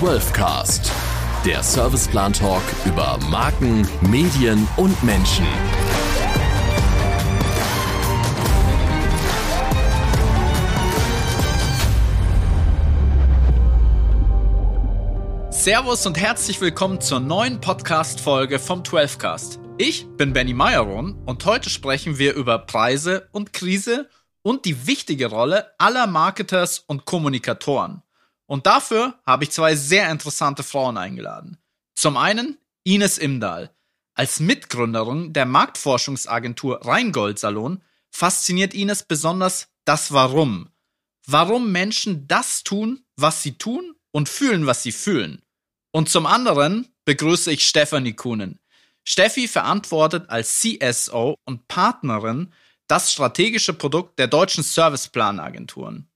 12cast, der Serviceplan Talk über Marken, Medien und Menschen. Servus und herzlich willkommen zur neuen Podcast-Folge vom 12cast. Ich bin Benny Meyerron und heute sprechen wir über Preise und Krise und die wichtige Rolle aller Marketers und Kommunikatoren. Und dafür habe ich zwei sehr interessante Frauen eingeladen. Zum einen Ines Imdahl. Als Mitgründerin der Marktforschungsagentur Rheingold Salon fasziniert Ines besonders das Warum. Warum Menschen das tun, was sie tun und fühlen, was sie fühlen. Und zum anderen begrüße ich Stefanie Kuhnen. Steffi verantwortet als CSO und Partnerin das strategische Produkt der deutschen Serviceplanagenturen.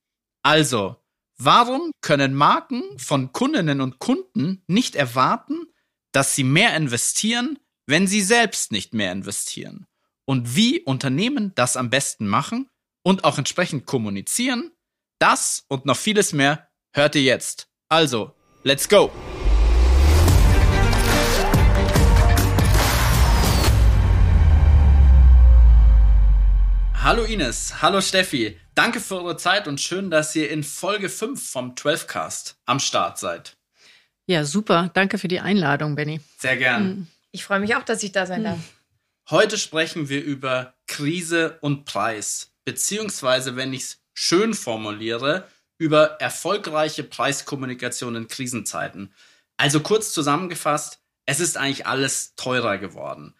Also, warum können Marken von Kundinnen und Kunden nicht erwarten, dass sie mehr investieren, wenn sie selbst nicht mehr investieren? Und wie Unternehmen das am besten machen und auch entsprechend kommunizieren? Das und noch vieles mehr hört ihr jetzt. Also, let's go! Hallo Ines, hallo Steffi. Danke für eure Zeit und schön, dass ihr in Folge 5 vom 12cast am Start seid. Ja, super. Danke für die Einladung, Benny. Sehr gern. Hm. Ich freue mich auch, dass ich da sein darf. Heute sprechen wir über Krise und Preis, beziehungsweise, wenn ich es schön formuliere, über erfolgreiche Preiskommunikation in Krisenzeiten. Also kurz zusammengefasst, es ist eigentlich alles teurer geworden.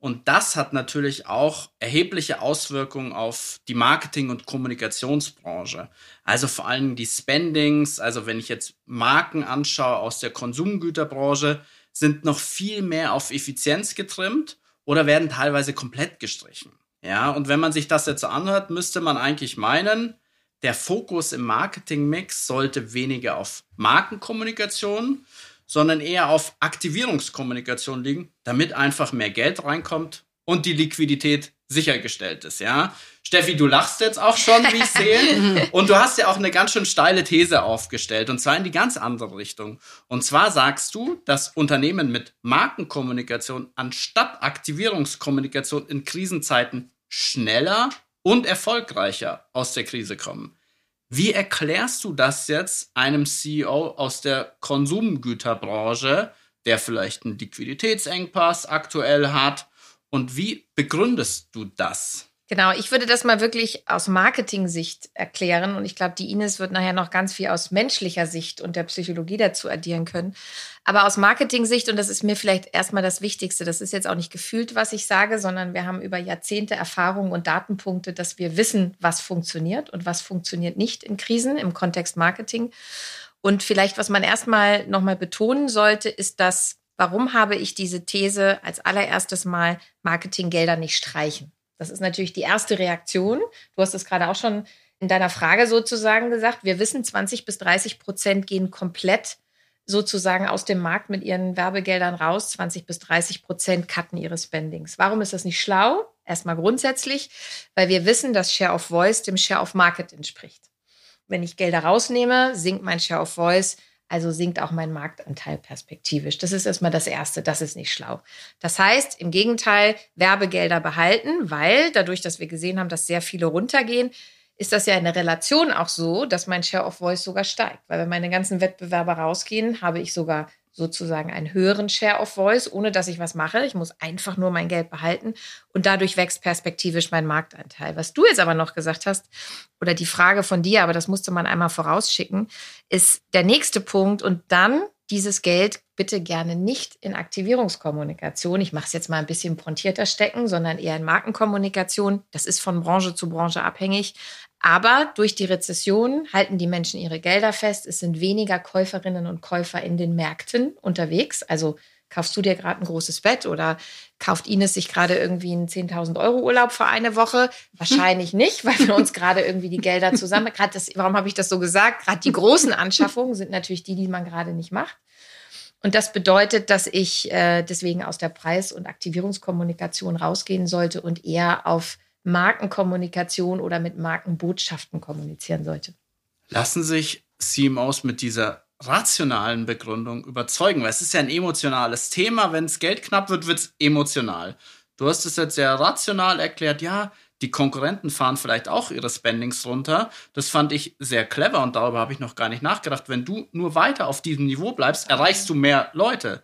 Und das hat natürlich auch erhebliche Auswirkungen auf die Marketing- und Kommunikationsbranche. Also vor allem die Spendings, also wenn ich jetzt Marken anschaue aus der Konsumgüterbranche, sind noch viel mehr auf Effizienz getrimmt oder werden teilweise komplett gestrichen. Ja, und wenn man sich das jetzt anhört, müsste man eigentlich meinen, der Fokus im Marketingmix sollte weniger auf Markenkommunikation, sondern eher auf Aktivierungskommunikation liegen, damit einfach mehr Geld reinkommt und die Liquidität sichergestellt ist, ja. Steffi, du lachst jetzt auch schon, wie ich sehe. Und du hast ja auch eine ganz schön steile These aufgestellt, und zwar in die ganz andere Richtung. Und zwar sagst du, dass Unternehmen mit Markenkommunikation anstatt Aktivierungskommunikation in Krisenzeiten schneller und erfolgreicher aus der Krise kommen. Wie erklärst du das jetzt einem CEO aus der Konsumgüterbranche, der vielleicht einen Liquiditätsengpass aktuell hat? Und wie begründest du das? Genau, ich würde das mal wirklich aus Marketing-Sicht erklären und ich glaube, die Ines wird nachher noch ganz viel aus menschlicher Sicht und der Psychologie dazu addieren können. Aber aus Marketing-Sicht, und das ist mir vielleicht erstmal das Wichtigste, das ist jetzt auch nicht gefühlt, was ich sage, sondern wir haben über Jahrzehnte Erfahrung und Datenpunkte, dass wir wissen, was funktioniert und was funktioniert nicht in Krisen im Kontext Marketing. Und vielleicht, was man erstmal nochmal betonen sollte, ist, dass, warum habe ich diese These als allererstes Mal Marketinggelder nicht streichen? Das ist natürlich die erste Reaktion. Du hast es gerade auch schon in deiner Frage sozusagen gesagt. Wir wissen, 20 bis 30 Prozent gehen komplett sozusagen aus dem Markt mit ihren Werbegeldern raus. 20 bis 30 Prozent cutten ihre Spendings. Warum ist das nicht schlau? Erstmal grundsätzlich, weil wir wissen, dass Share of Voice dem Share of Market entspricht. Wenn ich Gelder rausnehme, sinkt mein Share of Voice also sinkt auch mein Marktanteil perspektivisch. Das ist erstmal das Erste. Das ist nicht schlau. Das heißt, im Gegenteil, Werbegelder behalten, weil dadurch, dass wir gesehen haben, dass sehr viele runtergehen, ist das ja in der Relation auch so, dass mein Share of Voice sogar steigt. Weil wenn meine ganzen Wettbewerber rausgehen, habe ich sogar sozusagen einen höheren Share of Voice, ohne dass ich was mache. Ich muss einfach nur mein Geld behalten und dadurch wächst perspektivisch mein Marktanteil. Was du jetzt aber noch gesagt hast, oder die Frage von dir, aber das musste man einmal vorausschicken, ist der nächste Punkt und dann dieses Geld bitte gerne nicht in Aktivierungskommunikation. Ich mache es jetzt mal ein bisschen pontierter stecken, sondern eher in Markenkommunikation. Das ist von Branche zu Branche abhängig. Aber durch die Rezession halten die Menschen ihre Gelder fest. Es sind weniger Käuferinnen und Käufer in den Märkten unterwegs. Also kaufst du dir gerade ein großes Bett oder kauft Ines sich gerade irgendwie einen 10.000 Euro Urlaub für eine Woche? Wahrscheinlich nicht, weil wir uns gerade irgendwie die Gelder zusammen, gerade das, warum habe ich das so gesagt? Gerade die großen Anschaffungen sind natürlich die, die man gerade nicht macht. Und das bedeutet, dass ich äh, deswegen aus der Preis- und Aktivierungskommunikation rausgehen sollte und eher auf Markenkommunikation oder mit Markenbotschaften kommunizieren sollte. Lassen sich CMOs mit dieser rationalen Begründung überzeugen, weil es ist ja ein emotionales Thema. Wenn es Geld knapp wird, wird es emotional. Du hast es jetzt sehr rational erklärt, ja, die Konkurrenten fahren vielleicht auch ihre Spendings runter. Das fand ich sehr clever und darüber habe ich noch gar nicht nachgedacht. Wenn du nur weiter auf diesem Niveau bleibst, erreichst du mehr Leute.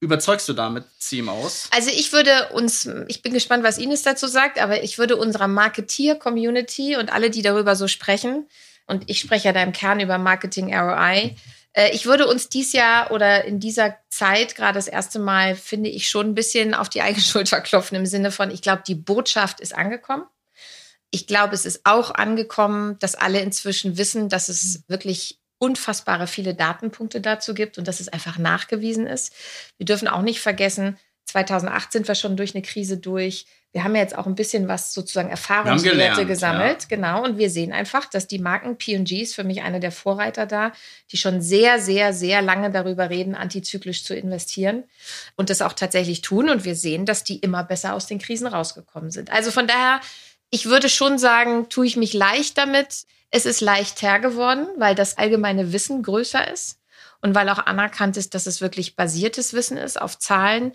Überzeugst du damit CMOs? Also ich würde uns, ich bin gespannt, was Ines dazu sagt, aber ich würde unserer Marketeer-Community und alle, die darüber so sprechen, und ich spreche ja da im Kern über Marketing ROI, äh, ich würde uns dies Jahr oder in dieser Zeit gerade das erste Mal, finde ich, schon ein bisschen auf die eigene Schulter klopfen im Sinne von, ich glaube, die Botschaft ist angekommen. Ich glaube, es ist auch angekommen, dass alle inzwischen wissen, dass es wirklich unfassbare viele Datenpunkte dazu gibt und dass es einfach nachgewiesen ist. Wir dürfen auch nicht vergessen, 2008 sind wir schon durch eine Krise durch. Wir haben ja jetzt auch ein bisschen was sozusagen Erfahrungswerte gelernt, gesammelt. Ja. Genau. Und wir sehen einfach, dass die Marken P&G ist für mich eine der Vorreiter da, die schon sehr, sehr, sehr lange darüber reden, antizyklisch zu investieren und das auch tatsächlich tun. Und wir sehen, dass die immer besser aus den Krisen rausgekommen sind. Also von daher, ich würde schon sagen, tue ich mich leicht damit. Es ist leichter geworden, weil das allgemeine Wissen größer ist und weil auch anerkannt ist, dass es wirklich basiertes Wissen ist auf Zahlen.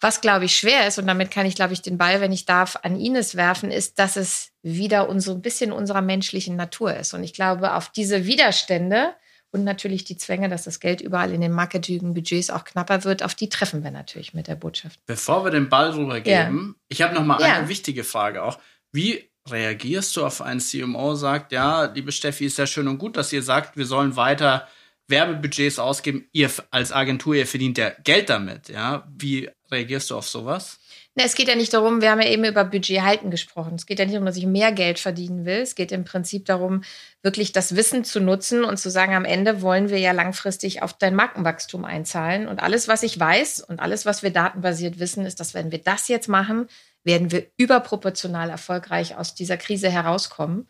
Was, glaube ich, schwer ist, und damit kann ich, glaube ich, den Ball, wenn ich darf, an Ines werfen, ist, dass es wieder so ein bisschen unserer menschlichen Natur ist. Und ich glaube, auf diese Widerstände und natürlich die Zwänge, dass das Geld überall in den Marketing-Budgets auch knapper wird, auf die treffen wir natürlich mit der Botschaft. Bevor wir den Ball rübergeben, ja. ich habe noch mal ja. eine wichtige Frage auch. Wie reagierst du auf einen CMO, sagt, ja, liebe Steffi, ist ja schön und gut, dass ihr sagt, wir sollen weiter Werbebudgets ausgeben. Ihr als Agentur, ihr verdient ja Geld damit. Ja, wie reagierst du auf sowas? Na, es geht ja nicht darum, wir haben ja eben über Budget halten gesprochen. Es geht ja nicht darum, dass ich mehr Geld verdienen will. Es geht im Prinzip darum, wirklich das Wissen zu nutzen und zu sagen, am Ende wollen wir ja langfristig auf dein Markenwachstum einzahlen. Und alles, was ich weiß und alles, was wir datenbasiert wissen, ist, dass wenn wir das jetzt machen, werden wir überproportional erfolgreich aus dieser Krise herauskommen.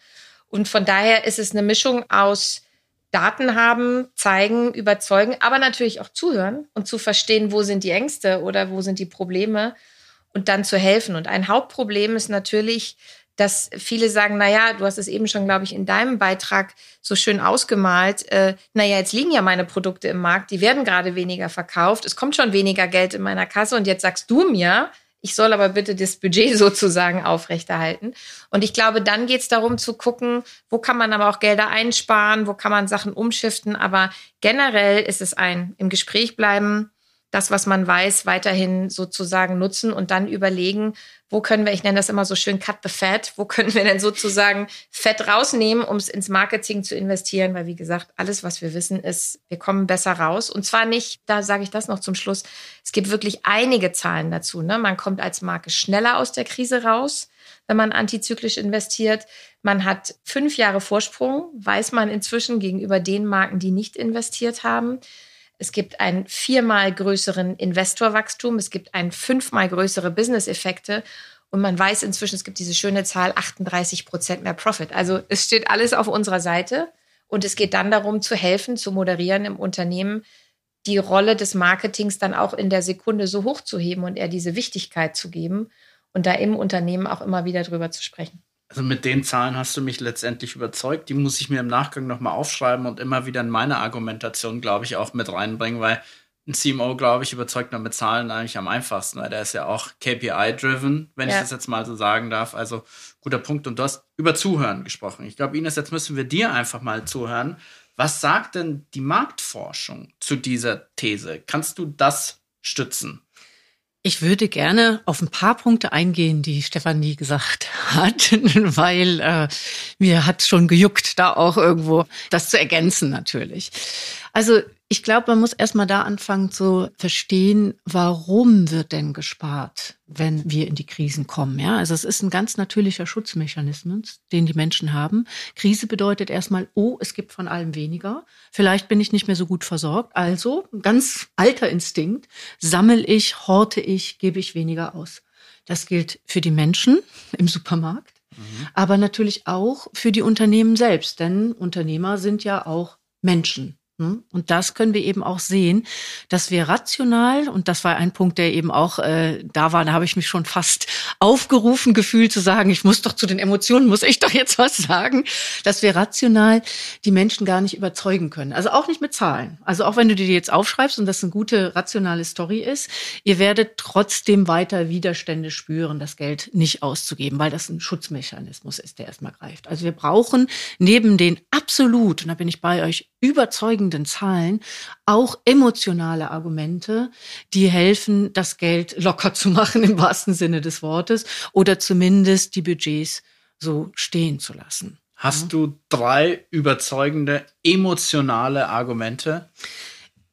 Und von daher ist es eine Mischung aus Daten haben, zeigen, überzeugen, aber natürlich auch zuhören und zu verstehen, wo sind die Ängste oder wo sind die Probleme und dann zu helfen. Und ein Hauptproblem ist natürlich, dass viele sagen, na ja, du hast es eben schon, glaube ich, in deinem Beitrag so schön ausgemalt. Äh, na ja, jetzt liegen ja meine Produkte im Markt, die werden gerade weniger verkauft, es kommt schon weniger Geld in meiner Kasse und jetzt sagst du mir, ich soll aber bitte das Budget sozusagen aufrechterhalten. Und ich glaube, dann geht es darum zu gucken, wo kann man aber auch Gelder einsparen, wo kann man Sachen umschiften. Aber generell ist es ein im Gespräch bleiben, das, was man weiß, weiterhin sozusagen nutzen und dann überlegen, wo können wir, ich nenne das immer so schön, cut the fat, wo können wir denn sozusagen Fett rausnehmen, um es ins Marketing zu investieren, weil wie gesagt, alles, was wir wissen, ist, wir kommen besser raus. Und zwar nicht, da sage ich das noch zum Schluss, es gibt wirklich einige Zahlen dazu. Ne? Man kommt als Marke schneller aus der Krise raus, wenn man antizyklisch investiert. Man hat fünf Jahre Vorsprung, weiß man inzwischen gegenüber den Marken, die nicht investiert haben. Es gibt einen viermal größeren Investorwachstum. Es gibt einen fünfmal größere Business-Effekte. Und man weiß inzwischen, es gibt diese schöne Zahl 38 Prozent mehr Profit. Also es steht alles auf unserer Seite. Und es geht dann darum, zu helfen, zu moderieren im Unternehmen, die Rolle des Marketings dann auch in der Sekunde so hoch zu heben und eher diese Wichtigkeit zu geben und da im Unternehmen auch immer wieder drüber zu sprechen. Also mit den Zahlen hast du mich letztendlich überzeugt. Die muss ich mir im Nachgang nochmal aufschreiben und immer wieder in meine Argumentation, glaube ich, auch mit reinbringen, weil ein CMO, glaube ich, überzeugt man mit Zahlen eigentlich am einfachsten, weil der ist ja auch KPI-driven, wenn ja. ich das jetzt mal so sagen darf. Also guter Punkt. Und du hast über Zuhören gesprochen. Ich glaube, Ines, jetzt müssen wir dir einfach mal zuhören. Was sagt denn die Marktforschung zu dieser These? Kannst du das stützen? Ich würde gerne auf ein paar Punkte eingehen, die Stefanie gesagt hat, weil äh, mir hat schon gejuckt, da auch irgendwo das zu ergänzen natürlich. Also ich glaube, man muss erstmal da anfangen zu verstehen, warum wird denn gespart, wenn wir in die Krisen kommen. Ja, also es ist ein ganz natürlicher Schutzmechanismus, den die Menschen haben. Krise bedeutet erstmal, oh, es gibt von allem weniger. Vielleicht bin ich nicht mehr so gut versorgt. Also, ein ganz alter Instinkt, sammel ich, horte ich, gebe ich weniger aus. Das gilt für die Menschen im Supermarkt, mhm. aber natürlich auch für die Unternehmen selbst, denn Unternehmer sind ja auch Menschen? Und das können wir eben auch sehen, dass wir rational, und das war ein Punkt, der eben auch äh, da war, da habe ich mich schon fast aufgerufen gefühlt zu sagen, ich muss doch zu den Emotionen, muss ich doch jetzt was sagen, dass wir rational die Menschen gar nicht überzeugen können. Also auch nicht mit Zahlen. Also auch wenn du dir jetzt aufschreibst und das eine gute rationale Story ist, ihr werdet trotzdem weiter Widerstände spüren, das Geld nicht auszugeben, weil das ein Schutzmechanismus ist, der erstmal greift. Also wir brauchen neben den absolut, und da bin ich bei euch, überzeugenden Zahlen auch emotionale Argumente, die helfen, das Geld locker zu machen im wahrsten Sinne des Wortes oder zumindest die Budgets so stehen zu lassen. Hast du drei überzeugende emotionale Argumente?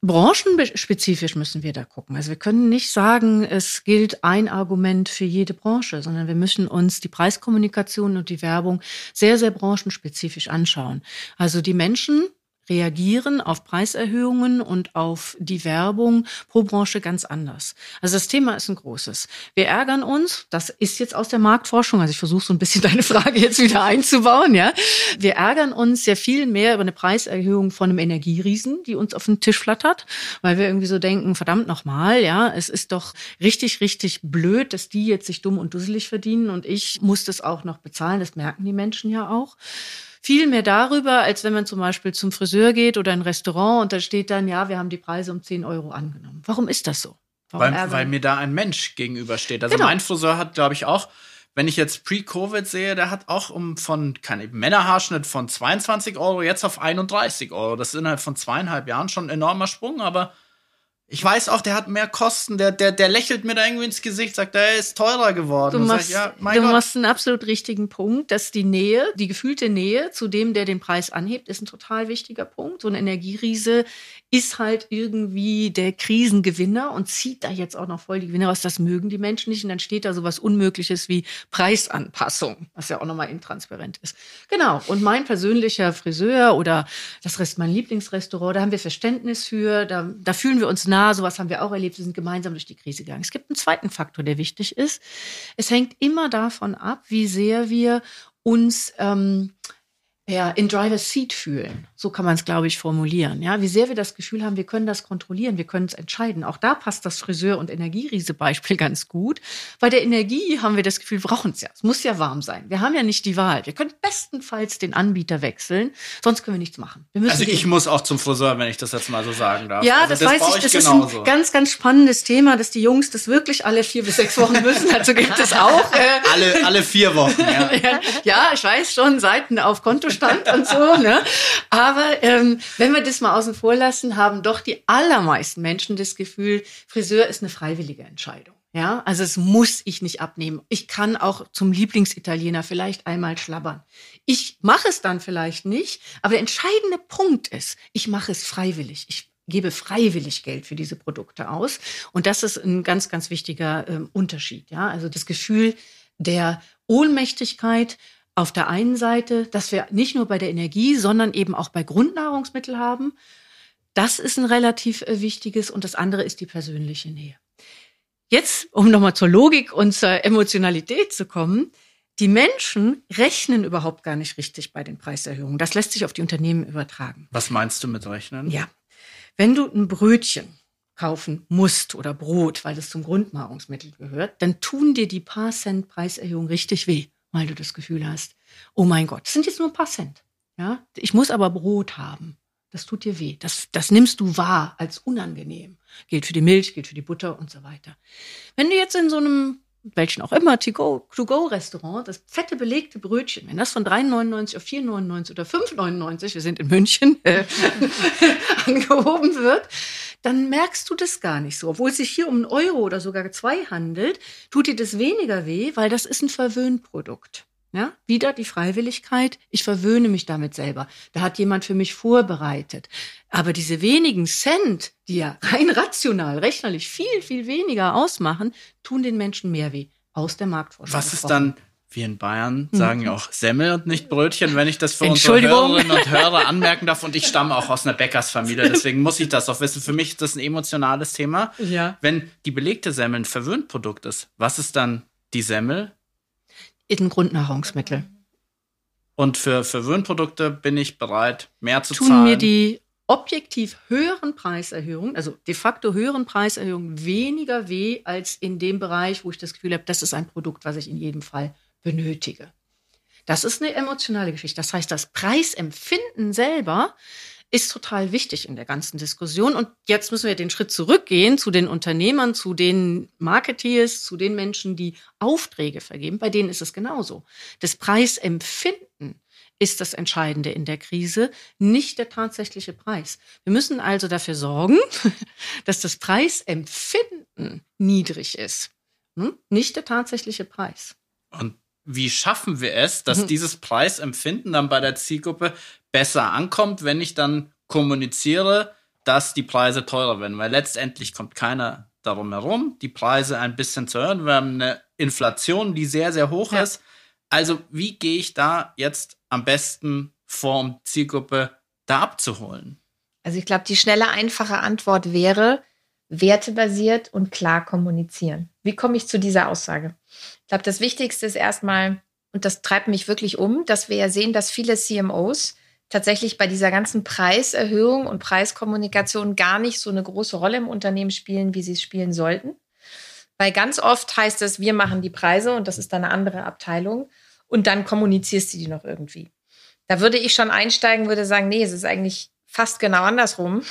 Branchenspezifisch müssen wir da gucken. Also wir können nicht sagen, es gilt ein Argument für jede Branche, sondern wir müssen uns die Preiskommunikation und die Werbung sehr, sehr branchenspezifisch anschauen. Also die Menschen reagieren auf Preiserhöhungen und auf die Werbung pro Branche ganz anders. Also das Thema ist ein großes. Wir ärgern uns, das ist jetzt aus der Marktforschung, also ich versuche so ein bisschen deine Frage jetzt wieder einzubauen, ja. Wir ärgern uns ja viel mehr über eine Preiserhöhung von einem Energieriesen, die uns auf den Tisch flattert, weil wir irgendwie so denken, verdammt nochmal, ja, es ist doch richtig, richtig blöd, dass die jetzt sich dumm und dusselig verdienen und ich muss das auch noch bezahlen, das merken die Menschen ja auch viel mehr darüber, als wenn man zum Beispiel zum Friseur geht oder ein Restaurant und da steht dann, ja, wir haben die Preise um 10 Euro angenommen. Warum ist das so? Weil, weil, mir da ein Mensch gegenübersteht. Also genau. mein Friseur hat, glaube ich, auch, wenn ich jetzt Pre-Covid sehe, der hat auch um von, keine Männerhaarschnitt von 22 Euro jetzt auf 31 Euro. Das ist innerhalb von zweieinhalb Jahren schon ein enormer Sprung, aber ich weiß auch, der hat mehr Kosten, der, der, der lächelt mir da irgendwie ins Gesicht, sagt, er ist teurer geworden. Du machst, ich, ja, du machst einen absolut richtigen Punkt, dass die Nähe, die gefühlte Nähe zu dem, der den Preis anhebt, ist ein total wichtiger Punkt. So ein Energieriese ist halt irgendwie der Krisengewinner und zieht da jetzt auch noch voll die Gewinner raus. Das mögen die Menschen nicht und dann steht da so was Unmögliches wie Preisanpassung, was ja auch nochmal intransparent ist. Genau. Und mein persönlicher Friseur oder das Rest mein Lieblingsrestaurant, da haben wir Verständnis für, da, da fühlen wir uns nah, sowas haben wir auch erlebt, wir sind gemeinsam durch die Krise gegangen. Es gibt einen zweiten Faktor, der wichtig ist. Es hängt immer davon ab, wie sehr wir uns ähm, ja, in Driver's Seat fühlen. So kann man es, glaube ich, formulieren. Ja, wie sehr wir das Gefühl haben, wir können das kontrollieren, wir können es entscheiden. Auch da passt das Friseur- und Energieriese-Beispiel ganz gut. Bei der Energie haben wir das Gefühl, wir brauchen es ja. Es muss ja warm sein. Wir haben ja nicht die Wahl. Wir können bestenfalls den Anbieter wechseln, sonst können wir nichts machen. Wir also ich muss auch zum Friseur, wenn ich das jetzt mal so sagen darf. Ja, also das, das weiß ich. Das genauso. ist ein ganz, ganz spannendes Thema, dass die Jungs das wirklich alle vier bis sechs Wochen müssen. Also gibt es auch. Äh, alle, alle vier Wochen, ja. ja, ich weiß schon, Seiten auf Konto Stand und so. Ne? Aber ähm, wenn wir das mal außen vor lassen, haben doch die allermeisten Menschen das Gefühl, Friseur ist eine freiwillige Entscheidung. Ja, also es muss ich nicht abnehmen. Ich kann auch zum Lieblingsitaliener vielleicht einmal schlabbern. Ich mache es dann vielleicht nicht, aber der entscheidende Punkt ist, ich mache es freiwillig. Ich gebe freiwillig Geld für diese Produkte aus. Und das ist ein ganz, ganz wichtiger ähm, Unterschied. Ja, also das Gefühl der Ohnmächtigkeit auf der einen Seite, dass wir nicht nur bei der Energie, sondern eben auch bei Grundnahrungsmitteln haben. Das ist ein relativ äh, wichtiges und das andere ist die persönliche Nähe. Jetzt, um nochmal zur Logik und zur Emotionalität zu kommen, die Menschen rechnen überhaupt gar nicht richtig bei den Preiserhöhungen. Das lässt sich auf die Unternehmen übertragen. Was meinst du mit rechnen? Ja. Wenn du ein Brötchen kaufen musst oder Brot, weil das zum Grundnahrungsmittel gehört, dann tun dir die paar Cent Preiserhöhung richtig weh weil du das Gefühl hast, oh mein Gott, das sind jetzt nur ein paar Cent. Ja, ich muss aber Brot haben. Das tut dir weh. Das, das nimmst du wahr als unangenehm. Gilt für die Milch, gilt für die Butter und so weiter. Wenn du jetzt in so einem, welchen auch immer, To-Go-Restaurant, das fette belegte Brötchen, wenn das von 3,99 auf 4,99 oder 5,99, wir sind in München, äh, angehoben wird, dann merkst du das gar nicht so. Obwohl es sich hier um einen Euro oder sogar zwei handelt, tut dir das weniger weh, weil das ist ein Verwöhnprodukt. Ja, wieder die Freiwilligkeit. Ich verwöhne mich damit selber. Da hat jemand für mich vorbereitet. Aber diese wenigen Cent, die ja rein rational, rechnerlich viel, viel weniger ausmachen, tun den Menschen mehr weh. Aus der Marktforschung. Was ist dann wir in Bayern sagen ja auch Semmel und nicht Brötchen, wenn ich das für unsere Hörerinnen und Hörer anmerken darf. Und ich stamme auch aus einer Bäckersfamilie, deswegen muss ich das auch wissen. Für mich ist das ein emotionales Thema. Ja. Wenn die belegte Semmel ein Verwöhnprodukt ist, was ist dann die Semmel? Ein Grundnahrungsmittel. Und für Verwöhnprodukte bin ich bereit, mehr zu Tun zahlen. mir die objektiv höheren Preiserhöhungen, also de facto höheren Preiserhöhungen, weniger weh als in dem Bereich, wo ich das Gefühl habe, das ist ein Produkt, was ich in jedem Fall benötige. Das ist eine emotionale Geschichte. Das heißt, das Preisempfinden selber ist total wichtig in der ganzen Diskussion. Und jetzt müssen wir den Schritt zurückgehen zu den Unternehmern, zu den Marketeers, zu den Menschen, die Aufträge vergeben. Bei denen ist es genauso. Das Preisempfinden ist das Entscheidende in der Krise, nicht der tatsächliche Preis. Wir müssen also dafür sorgen, dass das Preisempfinden niedrig ist, hm? nicht der tatsächliche Preis. Und wie schaffen wir es, dass mhm. dieses Preisempfinden dann bei der Zielgruppe besser ankommt, wenn ich dann kommuniziere, dass die Preise teurer werden? Weil letztendlich kommt keiner darum herum, die Preise ein bisschen zu erhöhen. Wir haben eine Inflation, die sehr, sehr hoch ja. ist. Also wie gehe ich da jetzt am besten vor, Zielgruppe da abzuholen? Also ich glaube, die schnelle, einfache Antwort wäre, wertebasiert und klar kommunizieren. Wie komme ich zu dieser Aussage? Ich glaube, das Wichtigste ist erstmal, und das treibt mich wirklich um, dass wir ja sehen, dass viele CMOs tatsächlich bei dieser ganzen Preiserhöhung und Preiskommunikation gar nicht so eine große Rolle im Unternehmen spielen, wie sie es spielen sollten. Weil ganz oft heißt es, wir machen die Preise und das ist dann eine andere Abteilung und dann kommunizierst du die noch irgendwie. Da würde ich schon einsteigen, würde sagen, nee, es ist eigentlich fast genau andersrum.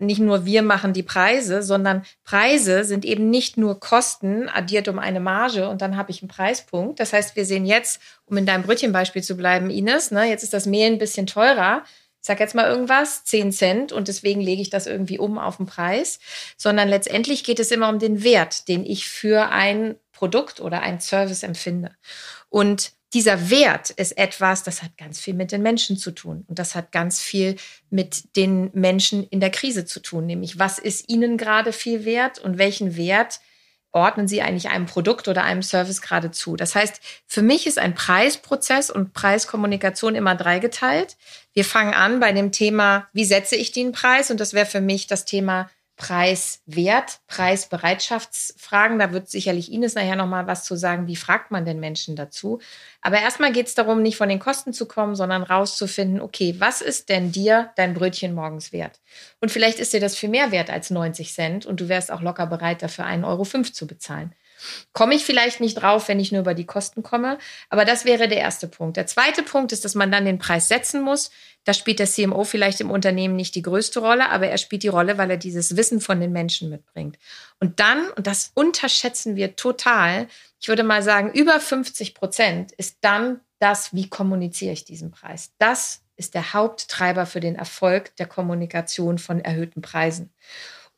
Nicht nur wir machen die Preise, sondern Preise sind eben nicht nur Kosten addiert um eine Marge und dann habe ich einen Preispunkt. Das heißt, wir sehen jetzt, um in deinem Brötchenbeispiel zu bleiben, Ines, ne, jetzt ist das Mehl ein bisschen teurer. Sag jetzt mal irgendwas, 10 Cent und deswegen lege ich das irgendwie um auf den Preis, sondern letztendlich geht es immer um den Wert, den ich für ein Produkt oder ein Service empfinde. Und dieser Wert ist etwas, das hat ganz viel mit den Menschen zu tun. Und das hat ganz viel mit den Menschen in der Krise zu tun. Nämlich, was ist ihnen gerade viel wert und welchen Wert ordnen sie eigentlich einem Produkt oder einem Service gerade zu. Das heißt, für mich ist ein Preisprozess und Preiskommunikation immer dreigeteilt. Wir fangen an bei dem Thema, wie setze ich den Preis? Und das wäre für mich das Thema Preiswert, Preisbereitschaftsfragen. Da wird sicherlich Ines nachher nochmal was zu sagen. Wie fragt man den Menschen dazu? Aber erstmal geht es darum, nicht von den Kosten zu kommen, sondern rauszufinden, okay, was ist denn dir dein Brötchen morgens wert? Und vielleicht ist dir das viel mehr wert als 90 Cent und du wärst auch locker bereit, dafür 1,05 Euro zu bezahlen. Komme ich vielleicht nicht drauf, wenn ich nur über die Kosten komme. Aber das wäre der erste Punkt. Der zweite Punkt ist, dass man dann den Preis setzen muss. Da spielt der CMO vielleicht im Unternehmen nicht die größte Rolle, aber er spielt die Rolle, weil er dieses Wissen von den Menschen mitbringt. Und dann, und das unterschätzen wir total, ich würde mal sagen, über 50 Prozent ist dann das, wie kommuniziere ich diesen Preis. Das ist der Haupttreiber für den Erfolg der Kommunikation von erhöhten Preisen.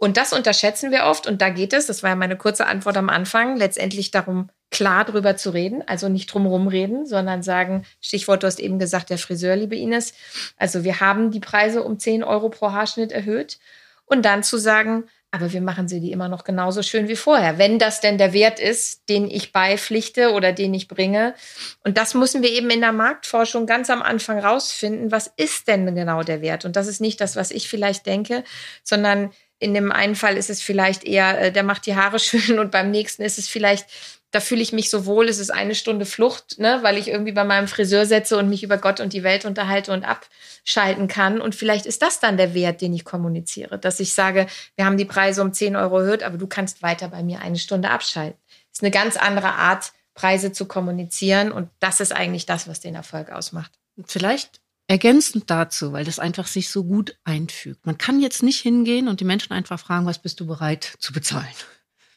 Und das unterschätzen wir oft. Und da geht es, das war ja meine kurze Antwort am Anfang, letztendlich darum, klar drüber zu reden, also nicht drumherum reden, sondern sagen, Stichwort, du hast eben gesagt, der Friseur, liebe Ines. Also wir haben die Preise um 10 Euro pro Haarschnitt erhöht. Und dann zu sagen, aber wir machen sie die immer noch genauso schön wie vorher, wenn das denn der Wert ist, den ich beipflichte oder den ich bringe. Und das müssen wir eben in der Marktforschung ganz am Anfang rausfinden. Was ist denn genau der Wert? Und das ist nicht das, was ich vielleicht denke, sondern in dem einen Fall ist es vielleicht eher, äh, der macht die Haare schön und beim nächsten ist es vielleicht, da fühle ich mich so wohl, es ist eine Stunde Flucht, ne, weil ich irgendwie bei meinem Friseur setze und mich über Gott und die Welt unterhalte und abschalten kann. Und vielleicht ist das dann der Wert, den ich kommuniziere, dass ich sage, wir haben die Preise um 10 Euro erhöht, aber du kannst weiter bei mir eine Stunde abschalten. Das ist eine ganz andere Art, Preise zu kommunizieren und das ist eigentlich das, was den Erfolg ausmacht. Vielleicht Ergänzend dazu, weil das einfach sich so gut einfügt. Man kann jetzt nicht hingehen und die Menschen einfach fragen, was bist du bereit zu bezahlen?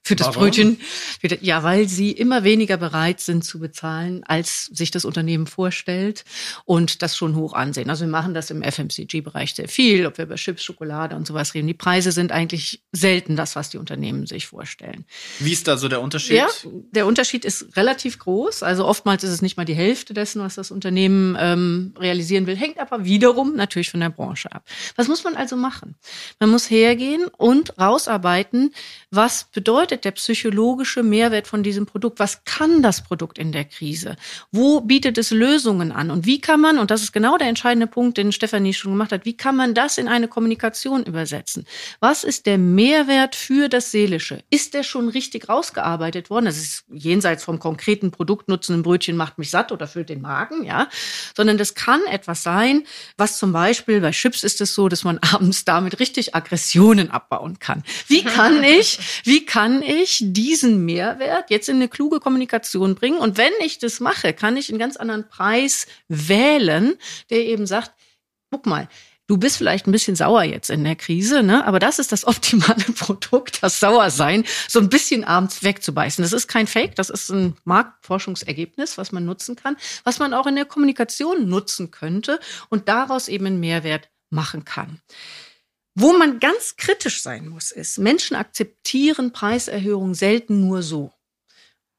Für das Warum? Brötchen. Ja, weil sie immer weniger bereit sind zu bezahlen, als sich das Unternehmen vorstellt und das schon hoch ansehen. Also wir machen das im FMCG-Bereich sehr viel, ob wir über Chips, Schokolade und sowas reden. Die Preise sind eigentlich selten das, was die Unternehmen sich vorstellen. Wie ist da so der Unterschied? Ja, der Unterschied ist relativ groß. Also oftmals ist es nicht mal die Hälfte dessen, was das Unternehmen ähm, realisieren will, hängt aber wiederum natürlich von der Branche ab. Was muss man also machen? Man muss hergehen und rausarbeiten, was bedeutet bedeutet der psychologische Mehrwert von diesem Produkt? Was kann das Produkt in der Krise? Wo bietet es Lösungen an? Und wie kann man, und das ist genau der entscheidende Punkt, den Stefanie schon gemacht hat, wie kann man das in eine Kommunikation übersetzen? Was ist der Mehrwert für das Seelische? Ist der schon richtig rausgearbeitet worden? Das ist jenseits vom konkreten Produktnutzen, ein Brötchen macht mich satt oder füllt den Magen, ja. Sondern das kann etwas sein, was zum Beispiel bei Chips ist es so, dass man abends damit richtig Aggressionen abbauen kann. Wie kann ich, wie kann ich diesen Mehrwert jetzt in eine kluge Kommunikation bringen? Und wenn ich das mache, kann ich einen ganz anderen Preis wählen, der eben sagt, guck mal, Du bist vielleicht ein bisschen sauer jetzt in der Krise, ne? aber das ist das optimale Produkt, das Sauersein so ein bisschen abends wegzubeißen. Das ist kein Fake, das ist ein Marktforschungsergebnis, was man nutzen kann, was man auch in der Kommunikation nutzen könnte und daraus eben einen Mehrwert machen kann. Wo man ganz kritisch sein muss, ist, Menschen akzeptieren Preiserhöhungen selten nur so.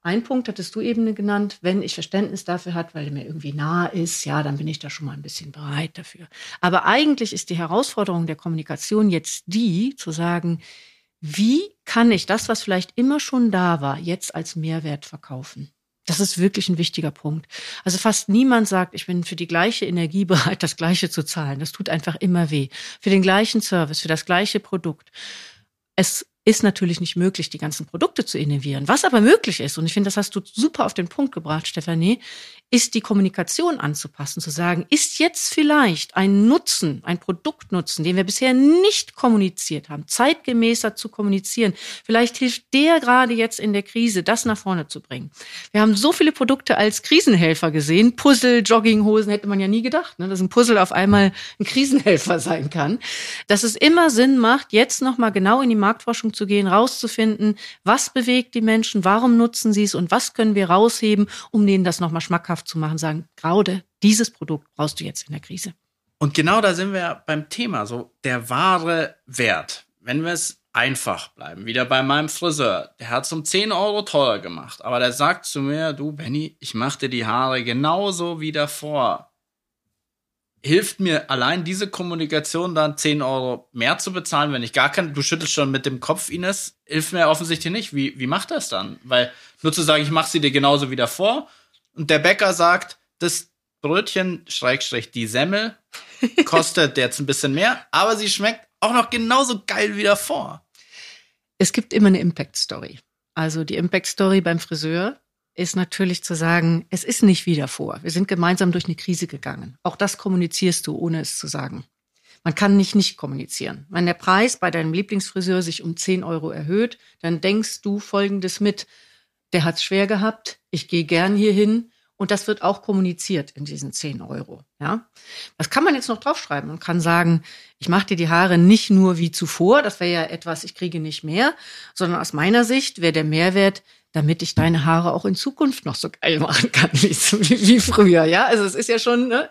Ein Punkt hattest du eben genannt, wenn ich Verständnis dafür hat, weil er mir irgendwie nahe ist, ja, dann bin ich da schon mal ein bisschen bereit dafür. Aber eigentlich ist die Herausforderung der Kommunikation jetzt die, zu sagen, wie kann ich das, was vielleicht immer schon da war, jetzt als Mehrwert verkaufen? Das ist wirklich ein wichtiger Punkt. Also fast niemand sagt, ich bin für die gleiche Energie bereit, das Gleiche zu zahlen. Das tut einfach immer weh. Für den gleichen Service, für das gleiche Produkt. Es ist natürlich nicht möglich, die ganzen Produkte zu innovieren. Was aber möglich ist, und ich finde, das hast du super auf den Punkt gebracht, Stefanie, ist die Kommunikation anzupassen, zu sagen, ist jetzt vielleicht ein Nutzen, ein Produktnutzen, den wir bisher nicht kommuniziert haben, zeitgemäßer zu kommunizieren. Vielleicht hilft der gerade jetzt in der Krise, das nach vorne zu bringen. Wir haben so viele Produkte als Krisenhelfer gesehen. Puzzle, Jogginghosen hätte man ja nie gedacht, ne, dass ein Puzzle auf einmal ein Krisenhelfer sein kann. Dass es immer Sinn macht, jetzt nochmal genau in die Marktforschung zu gehen, rauszufinden, was bewegt die Menschen, warum nutzen sie es und was können wir rausheben, um denen das nochmal schmackhaft zu machen, sagen, Graude, dieses Produkt brauchst du jetzt in der Krise. Und genau da sind wir beim Thema, so der wahre Wert. Wenn wir es einfach bleiben, wieder bei meinem Friseur, der hat es um 10 Euro teurer gemacht, aber der sagt zu mir, du Benny, ich mache dir die Haare genauso wie davor. Hilft mir allein diese Kommunikation dann 10 Euro mehr zu bezahlen, wenn ich gar kann, du schüttelst schon mit dem Kopf, Ines, hilft mir offensichtlich nicht. Wie, wie macht das dann? Weil nur zu sagen, ich mache sie dir genauso wie davor, und der Bäcker sagt, das Brötchen, Schrägstrich, die Semmel, kostet jetzt ein bisschen mehr, aber sie schmeckt auch noch genauso geil wie davor. Es gibt immer eine Impact Story. Also die Impact Story beim Friseur ist natürlich zu sagen, es ist nicht wie davor. Wir sind gemeinsam durch eine Krise gegangen. Auch das kommunizierst du, ohne es zu sagen. Man kann nicht nicht kommunizieren. Wenn der Preis bei deinem Lieblingsfriseur sich um 10 Euro erhöht, dann denkst du Folgendes mit der hat es schwer gehabt, ich gehe gern hierhin und das wird auch kommuniziert in diesen 10 Euro. Ja, was kann man jetzt noch draufschreiben? Man kann sagen, ich mache dir die Haare nicht nur wie zuvor, das wäre ja etwas, ich kriege nicht mehr, sondern aus meiner Sicht wäre der Mehrwert, damit ich deine Haare auch in Zukunft noch so geil machen kann wie, wie früher. Ja, also es ist ja schon, ne?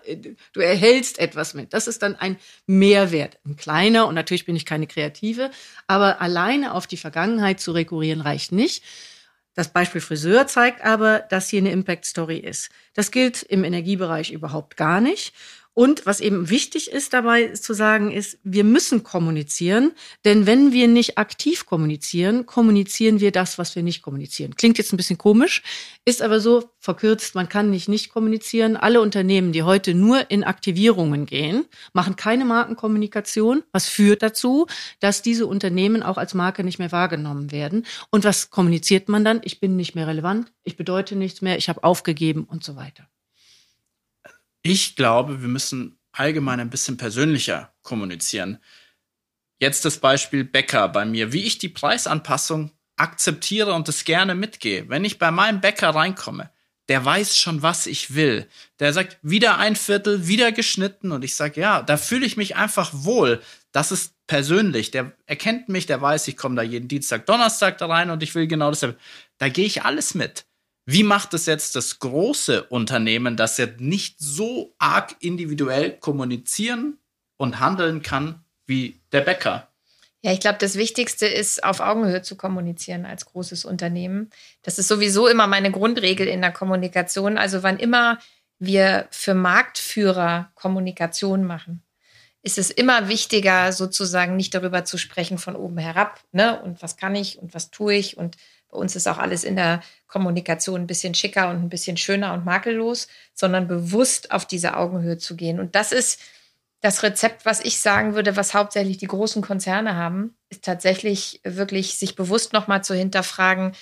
du erhältst etwas mit. Das ist dann ein Mehrwert, ein kleiner. Und natürlich bin ich keine Kreative, aber alleine auf die Vergangenheit zu rekurrieren reicht nicht das Beispiel Friseur zeigt aber, dass hier eine Impact Story ist. Das gilt im Energiebereich überhaupt gar nicht. Und was eben wichtig ist dabei zu sagen, ist, wir müssen kommunizieren, denn wenn wir nicht aktiv kommunizieren, kommunizieren wir das, was wir nicht kommunizieren. Klingt jetzt ein bisschen komisch, ist aber so verkürzt, man kann nicht nicht kommunizieren. Alle Unternehmen, die heute nur in Aktivierungen gehen, machen keine Markenkommunikation, was führt dazu, dass diese Unternehmen auch als Marke nicht mehr wahrgenommen werden. Und was kommuniziert man dann? Ich bin nicht mehr relevant, ich bedeute nichts mehr, ich habe aufgegeben und so weiter. Ich glaube, wir müssen allgemein ein bisschen persönlicher kommunizieren. Jetzt das Beispiel Bäcker bei mir, wie ich die Preisanpassung akzeptiere und es gerne mitgehe. Wenn ich bei meinem Bäcker reinkomme, der weiß schon, was ich will. Der sagt, wieder ein Viertel, wieder geschnitten und ich sage, ja, da fühle ich mich einfach wohl. Das ist persönlich. Der erkennt mich, der weiß, ich komme da jeden Dienstag, Donnerstag da rein und ich will genau das. Da gehe ich alles mit. Wie macht es jetzt das große Unternehmen, das ja nicht so arg individuell kommunizieren und handeln kann wie der Bäcker? Ja, ich glaube, das Wichtigste ist, auf Augenhöhe zu kommunizieren als großes Unternehmen. Das ist sowieso immer meine Grundregel in der Kommunikation. Also wann immer wir für Marktführer Kommunikation machen, ist es immer wichtiger, sozusagen nicht darüber zu sprechen von oben herab, ne? Und was kann ich und was tue ich? Und bei uns ist auch alles in der Kommunikation ein bisschen schicker und ein bisschen schöner und makellos, sondern bewusst auf diese Augenhöhe zu gehen. Und das ist das Rezept, was ich sagen würde, was hauptsächlich die großen Konzerne haben, ist tatsächlich wirklich sich bewusst nochmal zu hinterfragen,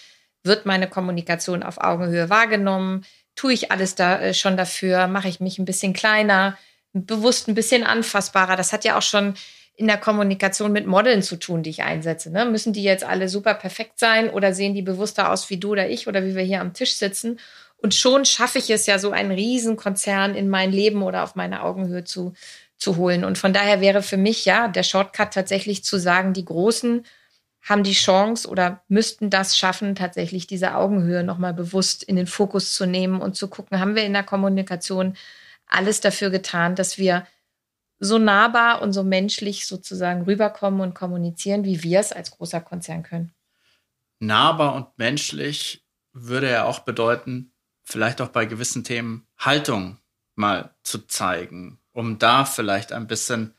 wird meine Kommunikation auf Augenhöhe wahrgenommen? Tue ich alles da äh, schon dafür? Mache ich mich ein bisschen kleiner, bewusst ein bisschen anfassbarer? Das hat ja auch schon in der Kommunikation mit Modeln zu tun, die ich einsetze. Ne? Müssen die jetzt alle super perfekt sein oder sehen die bewusster aus wie du oder ich oder wie wir hier am Tisch sitzen? Und schon schaffe ich es ja, so einen Riesenkonzern in mein Leben oder auf meine Augenhöhe zu, zu holen. Und von daher wäre für mich ja der Shortcut tatsächlich zu sagen, die Großen haben die Chance oder müssten das schaffen, tatsächlich diese Augenhöhe nochmal bewusst in den Fokus zu nehmen und zu gucken, haben wir in der Kommunikation alles dafür getan, dass wir so nahbar und so menschlich sozusagen rüberkommen und kommunizieren, wie wir es als großer Konzern können. Nahbar und menschlich würde ja auch bedeuten, vielleicht auch bei gewissen Themen Haltung mal zu zeigen, um da vielleicht ein bisschen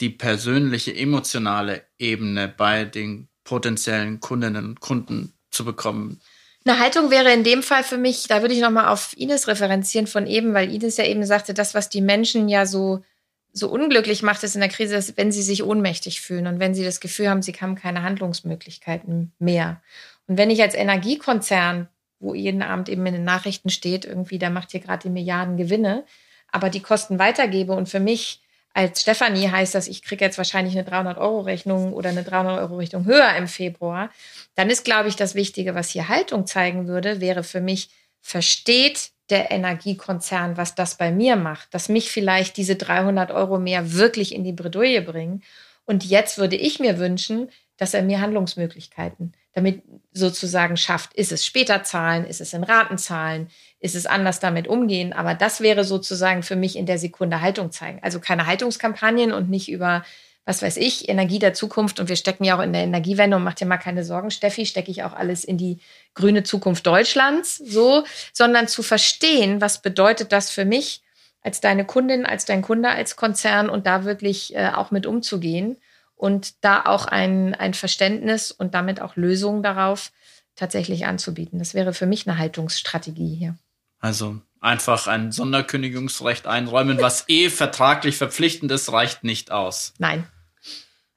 die persönliche, emotionale Ebene bei den potenziellen Kundinnen und Kunden zu bekommen? Eine Haltung wäre in dem Fall für mich, da würde ich nochmal auf Ines referenzieren von eben, weil Ines ja eben sagte, das, was die Menschen ja so, so unglücklich macht, ist in der Krise, ist, wenn sie sich ohnmächtig fühlen und wenn sie das Gefühl haben, sie haben keine Handlungsmöglichkeiten mehr. Und wenn ich als Energiekonzern, wo jeden Abend eben in den Nachrichten steht, irgendwie, da macht hier gerade die Milliarden Gewinne, aber die Kosten weitergebe und für mich als Stefanie heißt das, ich kriege jetzt wahrscheinlich eine 300-Euro-Rechnung oder eine 300-Euro-Rechnung höher im Februar, dann ist, glaube ich, das Wichtige, was hier Haltung zeigen würde, wäre für mich, versteht der Energiekonzern, was das bei mir macht, dass mich vielleicht diese 300 Euro mehr wirklich in die Bredouille bringen. Und jetzt würde ich mir wünschen, dass er mir Handlungsmöglichkeiten damit sozusagen schafft. Ist es später zahlen? Ist es in Raten zahlen? Ist es anders damit umgehen? Aber das wäre sozusagen für mich in der Sekunde Haltung zeigen. Also keine Haltungskampagnen und nicht über, was weiß ich, Energie der Zukunft. Und wir stecken ja auch in der Energiewende und macht dir mal keine Sorgen, Steffi, stecke ich auch alles in die grüne Zukunft Deutschlands, so, sondern zu verstehen, was bedeutet das für mich als deine Kundin, als dein Kunde, als Konzern und da wirklich äh, auch mit umzugehen und da auch ein, ein Verständnis und damit auch Lösungen darauf tatsächlich anzubieten. Das wäre für mich eine Haltungsstrategie hier. Also einfach ein Sonderkündigungsrecht einräumen, was eh vertraglich verpflichtend ist, reicht nicht aus. Nein.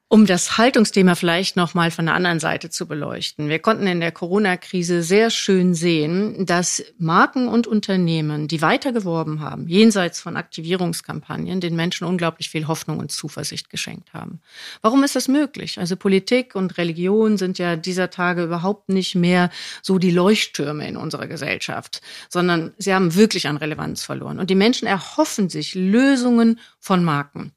Um das Haltungsthema vielleicht noch mal von der anderen Seite zu beleuchten. Wir konnten in der Corona-Krise sehr schön sehen, dass Marken und Unternehmen, die weiter geworben haben, jenseits von Aktivierungskampagnen, den Menschen unglaublich viel Hoffnung und Zuversicht geschenkt haben. Warum ist das möglich? Also Politik und Religion sind ja dieser Tage überhaupt nicht mehr so die Leuchttürme in unserer Gesellschaft, sondern sie haben wirklich an Relevanz verloren. Und die Menschen erhoffen sich Lösungen von Marken.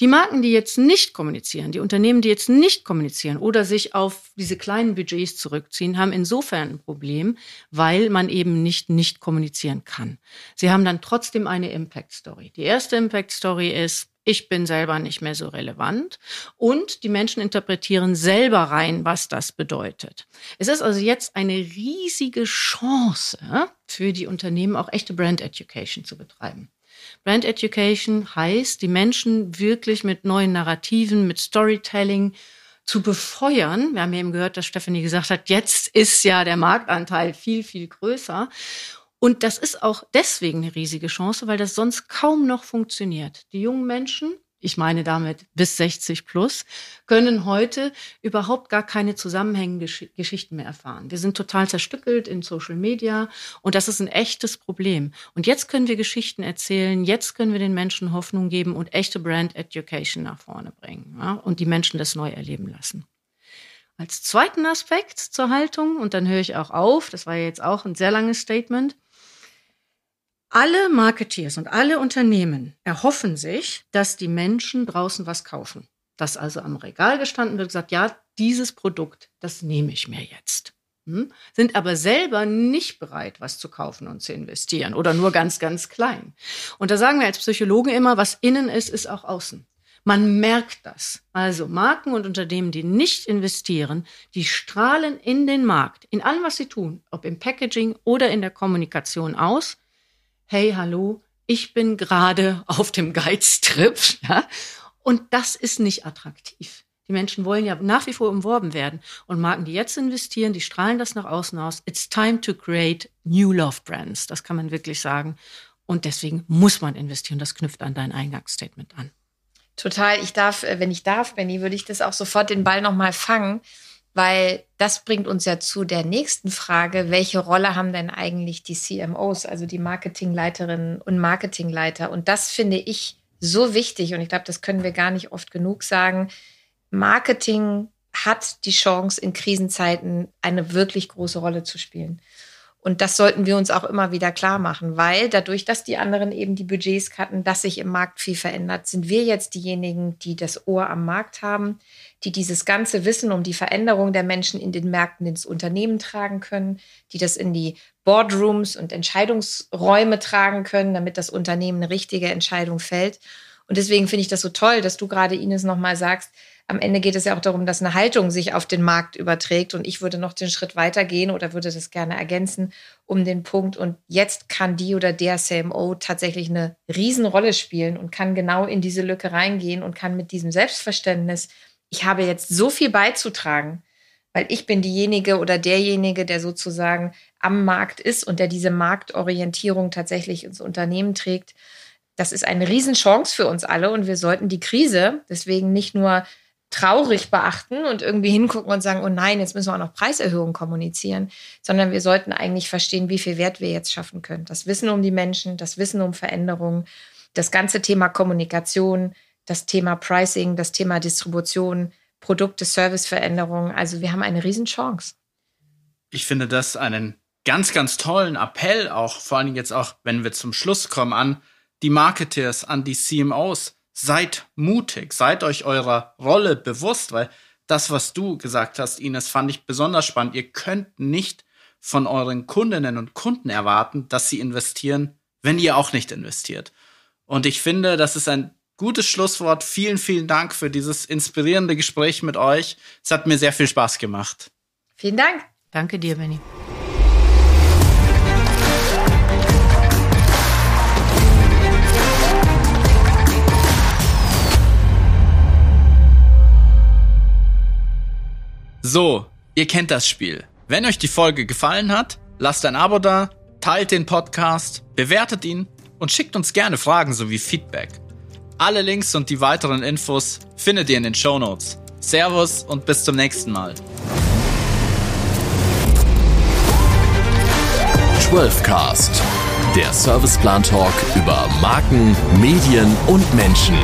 Die Marken, die jetzt nicht kommunizieren, die Unternehmen, die jetzt nicht kommunizieren oder sich auf diese kleinen Budgets zurückziehen, haben insofern ein Problem, weil man eben nicht nicht kommunizieren kann. Sie haben dann trotzdem eine Impact Story. Die erste Impact Story ist, ich bin selber nicht mehr so relevant und die Menschen interpretieren selber rein, was das bedeutet. Es ist also jetzt eine riesige Chance für die Unternehmen, auch echte Brand Education zu betreiben. Brand Education heißt, die Menschen wirklich mit neuen Narrativen, mit Storytelling zu befeuern. Wir haben eben gehört, dass Stephanie gesagt hat, jetzt ist ja der Marktanteil viel, viel größer. Und das ist auch deswegen eine riesige Chance, weil das sonst kaum noch funktioniert. Die jungen Menschen ich meine damit bis 60 plus, können heute überhaupt gar keine zusammenhängenden Geschichten mehr erfahren. Wir sind total zerstückelt in Social Media und das ist ein echtes Problem. Und jetzt können wir Geschichten erzählen, jetzt können wir den Menschen Hoffnung geben und echte Brand Education nach vorne bringen ja, und die Menschen das neu erleben lassen. Als zweiten Aspekt zur Haltung, und dann höre ich auch auf, das war jetzt auch ein sehr langes Statement, alle Marketeers und alle Unternehmen erhoffen sich, dass die Menschen draußen was kaufen. Dass also am Regal gestanden wird, gesagt, ja, dieses Produkt, das nehme ich mir jetzt. Hm? Sind aber selber nicht bereit, was zu kaufen und zu investieren oder nur ganz, ganz klein. Und da sagen wir als Psychologen immer, was innen ist, ist auch außen. Man merkt das. Also Marken und Unternehmen, die nicht investieren, die strahlen in den Markt, in allem, was sie tun, ob im Packaging oder in der Kommunikation aus, hey, hallo, ich bin gerade auf dem Geiztrip ja, Und das ist nicht attraktiv. Die Menschen wollen ja nach wie vor umworben werden. Und Marken, die jetzt investieren, die strahlen das nach außen aus. It's time to create new love brands. Das kann man wirklich sagen. Und deswegen muss man investieren. Das knüpft an dein Eingangsstatement an. Total. Ich darf, äh, wenn ich darf, Benny, würde ich das auch sofort den Ball nochmal fangen, weil das bringt uns ja zu der nächsten Frage. Welche Rolle haben denn eigentlich die CMOs, also die Marketingleiterinnen und Marketingleiter? Und das finde ich so wichtig. Und ich glaube, das können wir gar nicht oft genug sagen. Marketing hat die Chance, in Krisenzeiten eine wirklich große Rolle zu spielen. Und das sollten wir uns auch immer wieder klar machen, weil dadurch, dass die anderen eben die Budgets cutten, dass sich im Markt viel verändert, sind wir jetzt diejenigen, die das Ohr am Markt haben, die dieses ganze Wissen um die Veränderung der Menschen in den Märkten ins Unternehmen tragen können, die das in die Boardrooms und Entscheidungsräume tragen können, damit das Unternehmen eine richtige Entscheidung fällt. Und deswegen finde ich das so toll, dass du gerade Ines nochmal sagst, am Ende geht es ja auch darum, dass eine Haltung sich auf den Markt überträgt. Und ich würde noch den Schritt weitergehen oder würde das gerne ergänzen um den Punkt. Und jetzt kann die oder der CMO tatsächlich eine Riesenrolle spielen und kann genau in diese Lücke reingehen und kann mit diesem Selbstverständnis, ich habe jetzt so viel beizutragen, weil ich bin diejenige oder derjenige, der sozusagen am Markt ist und der diese Marktorientierung tatsächlich ins Unternehmen trägt. Das ist eine Riesenchance für uns alle und wir sollten die Krise deswegen nicht nur traurig beachten und irgendwie hingucken und sagen, oh nein, jetzt müssen wir auch noch Preiserhöhungen kommunizieren, sondern wir sollten eigentlich verstehen, wie viel Wert wir jetzt schaffen können. Das Wissen um die Menschen, das Wissen um Veränderungen, das ganze Thema Kommunikation, das Thema Pricing, das Thema Distribution, Produkte, Serviceveränderungen. Also wir haben eine Riesenchance. Ich finde das einen ganz, ganz tollen Appell, auch vor allen Dingen jetzt auch, wenn wir zum Schluss kommen, an die Marketeers, an die CMOs seid mutig, seid euch eurer Rolle bewusst, weil das, was du gesagt hast, Ines, fand ich besonders spannend. Ihr könnt nicht von euren Kundinnen und Kunden erwarten, dass sie investieren, wenn ihr auch nicht investiert. Und ich finde, das ist ein gutes Schlusswort. Vielen, vielen Dank für dieses inspirierende Gespräch mit euch. Es hat mir sehr viel Spaß gemacht. Vielen Dank. Danke dir, Benny. So, ihr kennt das Spiel. Wenn euch die Folge gefallen hat, lasst ein Abo da, teilt den Podcast, bewertet ihn und schickt uns gerne Fragen sowie Feedback. Alle Links und die weiteren Infos findet ihr in den Show Notes. Servus und bis zum nächsten Mal. 12cast, der Serviceplan Talk über Marken, Medien und Menschen.